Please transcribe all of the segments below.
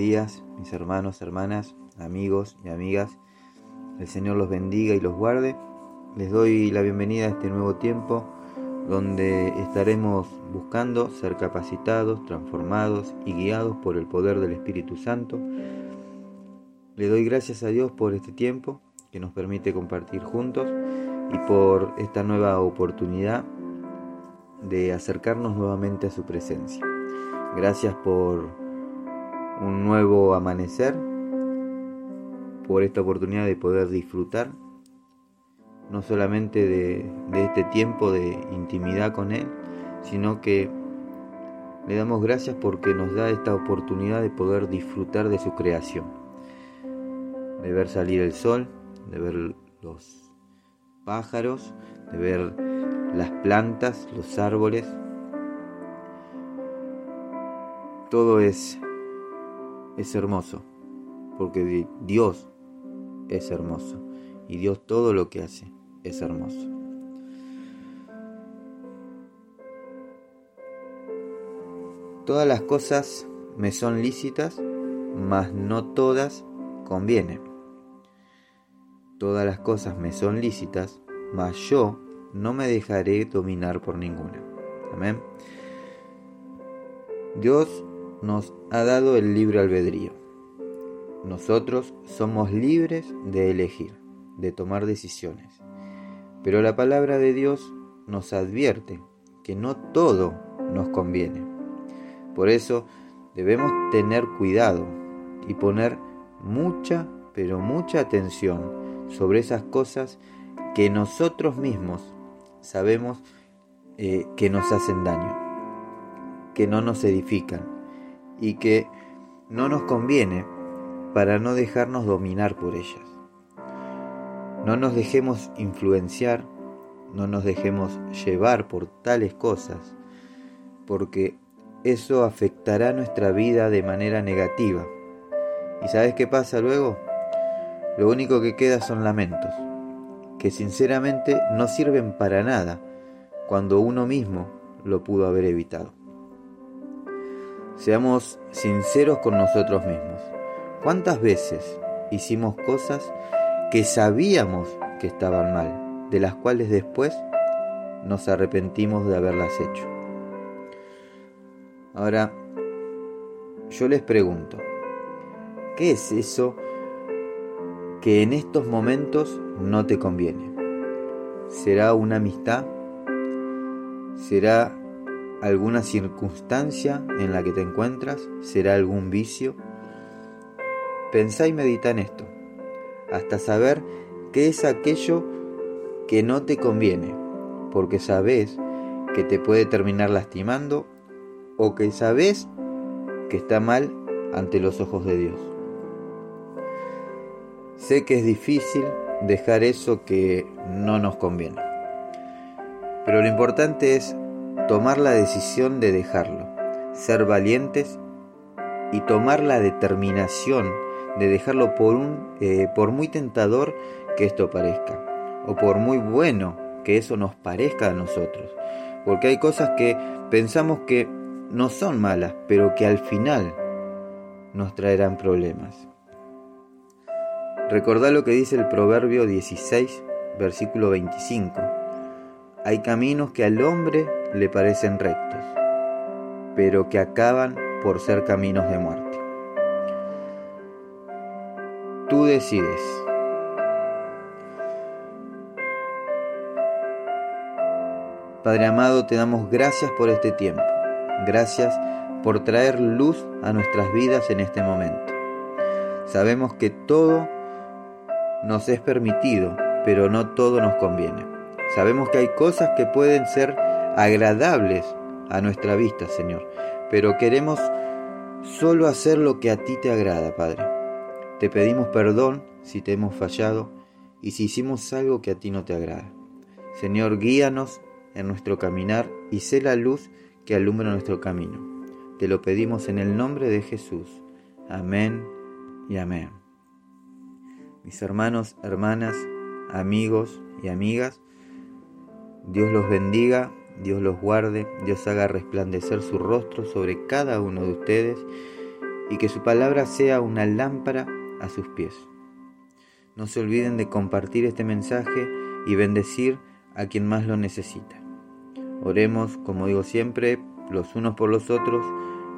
Días, mis hermanos, hermanas, amigos y amigas. El Señor los bendiga y los guarde. Les doy la bienvenida a este nuevo tiempo donde estaremos buscando ser capacitados, transformados y guiados por el poder del Espíritu Santo. Le doy gracias a Dios por este tiempo que nos permite compartir juntos y por esta nueva oportunidad de acercarnos nuevamente a su presencia. Gracias por un nuevo amanecer, por esta oportunidad de poder disfrutar no solamente de, este tiempo de intimidad con Él, sino que le damos gracias porque nos da esta oportunidad de poder disfrutar de su creación, de ver salir el sol, de ver los pájaros, de ver las plantas, los árboles. Todo es es hermoso, porque Dios es hermoso y Dios todo lo que hace es hermoso. Todas las cosas me son lícitas, mas no todas convienen. Todas las cosas me son lícitas, mas yo no me dejaré dominar por ninguna. Amén. Dios nos ha dado el libre albedrío. Nosotros somos libres de elegir, de tomar decisiones. Pero la palabra de Dios nos advierte que no todo nos conviene. Por eso debemos tener cuidado y poner mucha, pero mucha atención sobre esas cosas que nosotros mismos sabemos eh, que nos hacen daño, que no nos edifican y que no nos conviene para no dejarnos dominar por ellas. No nos dejemos influenciar, no nos dejemos llevar por tales cosas, porque eso afectará nuestra vida de manera negativa. ¿Y sabes qué pasa luego? Lo único que queda son lamentos, que sinceramente no sirven para nada cuando uno mismo lo pudo haber evitado. Seamos sinceros con nosotros mismos. ¿Cuántas veces hicimos cosas que sabíamos que estaban mal, de las cuales después nos arrepentimos de haberlas hecho? Ahora, yo les pregunto, ¿qué es eso que en estos momentos no te conviene? ¿Será una amistad? ¿Será alguna circunstancia en la que te encuentras? ¿Será algún vicio? Pensá y medita en esto, hasta saber qué es aquello que no te conviene, porque sabes que te puede terminar lastimando o que sabes que está mal ante los ojos de Dios. Sé que es difícil dejar eso que no nos conviene, pero lo importante es tomar la decisión de dejarlo, ser valientes y tomar la determinación de dejarlo por, un, eh, por muy tentador que esto parezca, o por muy bueno que eso nos parezca a nosotros. Porque hay cosas que pensamos que no son malas, pero que al final nos traerán problemas. Recordá lo que dice el Proverbio 16, versículo 25. Hay caminos que al hombre le parecen rectos, pero que acaban por ser caminos de muerte. Tú decides. Padre amado, te damos gracias por este tiempo. Gracias por traer luz a nuestras vidas en este momento. Sabemos que todo nos es permitido, pero no todo nos conviene. Sabemos que hay cosas que pueden ser agradables a nuestra vista, Señor. Pero queremos solo hacer lo que a ti te agrada, Padre. Te pedimos perdón si te hemos fallado y si hicimos algo que a ti no te agrada. Señor, guíanos en nuestro caminar y sé la luz que alumbra nuestro camino. Te lo pedimos en el nombre de Jesús. Amén y amén. Mis hermanos, hermanas, amigos y amigas, Dios los bendiga Dios los guarde, Dios haga resplandecer su rostro sobre cada uno de ustedes y que su palabra sea una lámpara a sus pies. No se olviden de compartir este mensaje y bendecir a quien más lo necesita. Oremos, como digo siempre, los unos por los otros,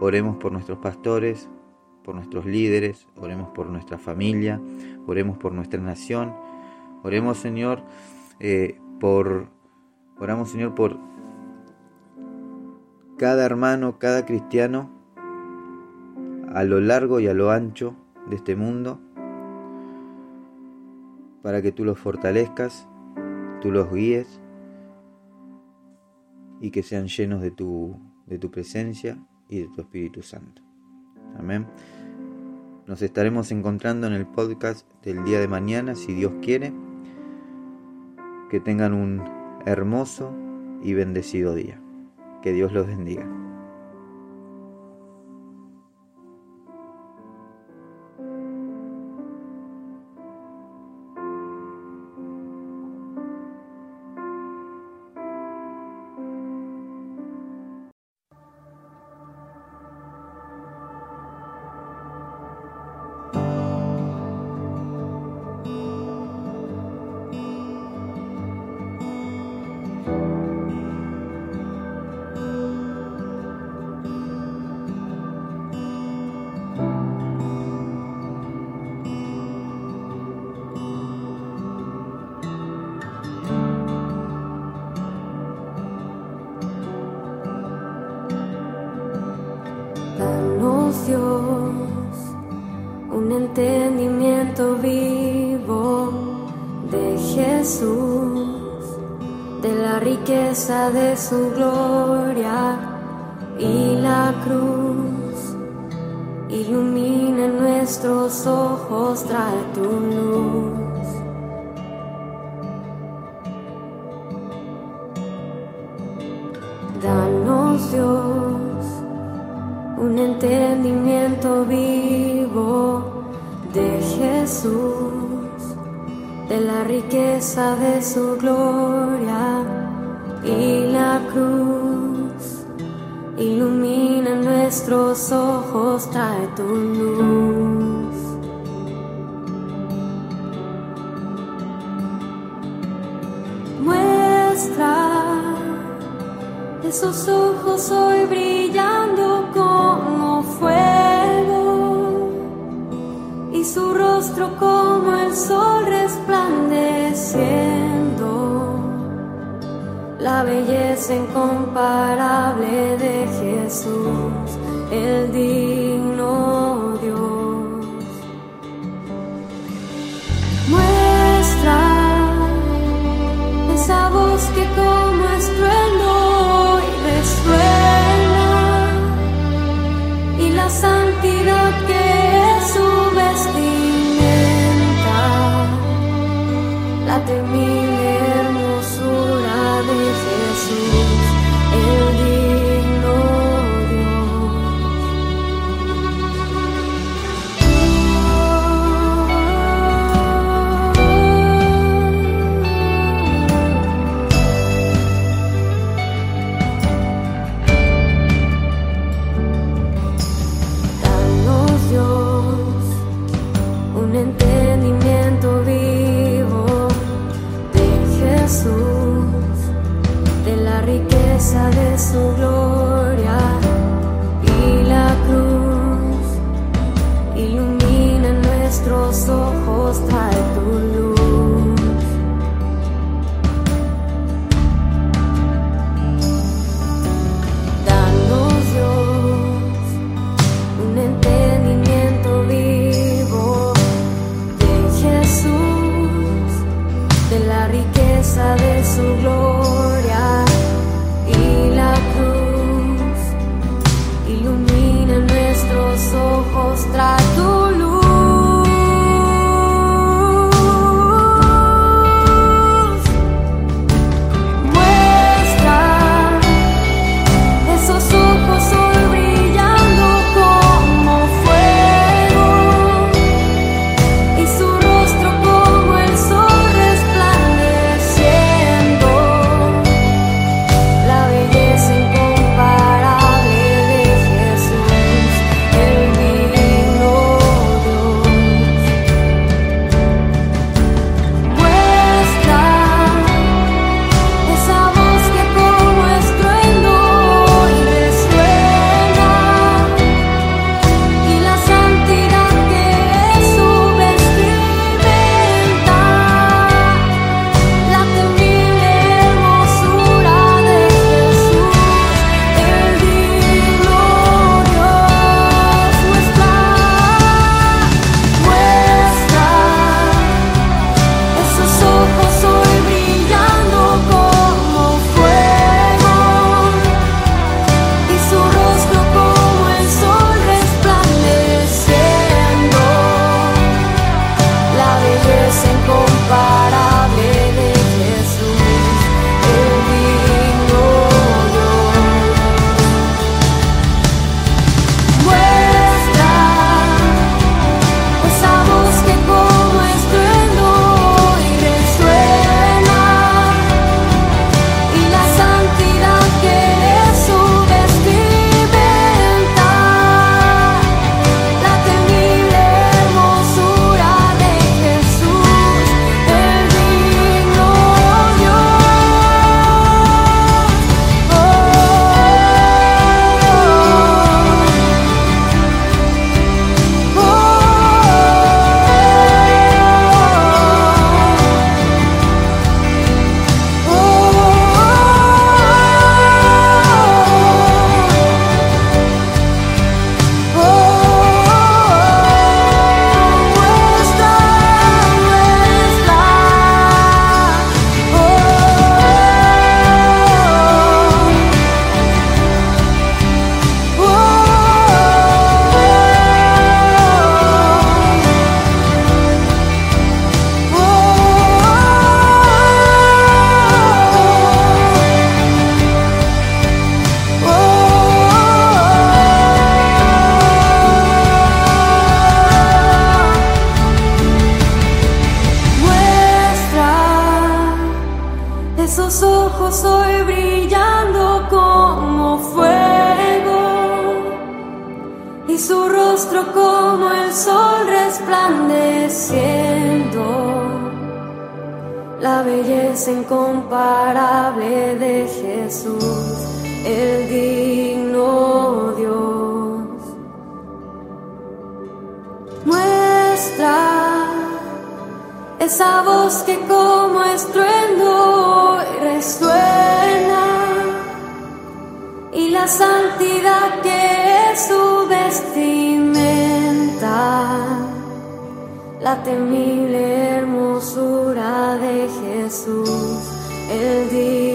oremos por nuestros pastores, por nuestros líderes, oremos por nuestra familia, oremos por nuestra nación, oremos Señor eh, por, oramos Señor por cada hermano, cada cristiano a lo largo y a lo ancho de este mundo, para que tú los fortalezcas, tú los guíes y que sean llenos de tu, de tu presencia y de tu Espíritu Santo. Amén. Nos estaremos encontrando en el podcast del día de mañana, si Dios quiere. Que tengan un hermoso y bendecido día. Que Dios los bendiga. Dios un entendimiento vivo de Jesús, de la riqueza de su gloria y la cruz. Ilumina nuestros ojos, trae tu luz. Danos Dios un entendimiento vivo de Jesús, de la riqueza de su gloria y la cruz. Ilumina nuestros ojos, trae tu luz. Muestra esos ojos hoy brillando rostro como el sol resplandeciendo. La belleza incomparable de Jesús, el digno de su gloria y la cruz. Ilumina nuestros ojos, trae tu luz. Danos Dios un entendimiento vivo de Jesús, de la riqueza de su gloria brillando como fuego y su rostro como el sol resplandeciendo. La belleza incomparable de Jesús, el digno Dios. Nuestra esa voz que como estruendo resuena. Y la santidad que es su vestimenta. La temible hermosura de Jesús, el día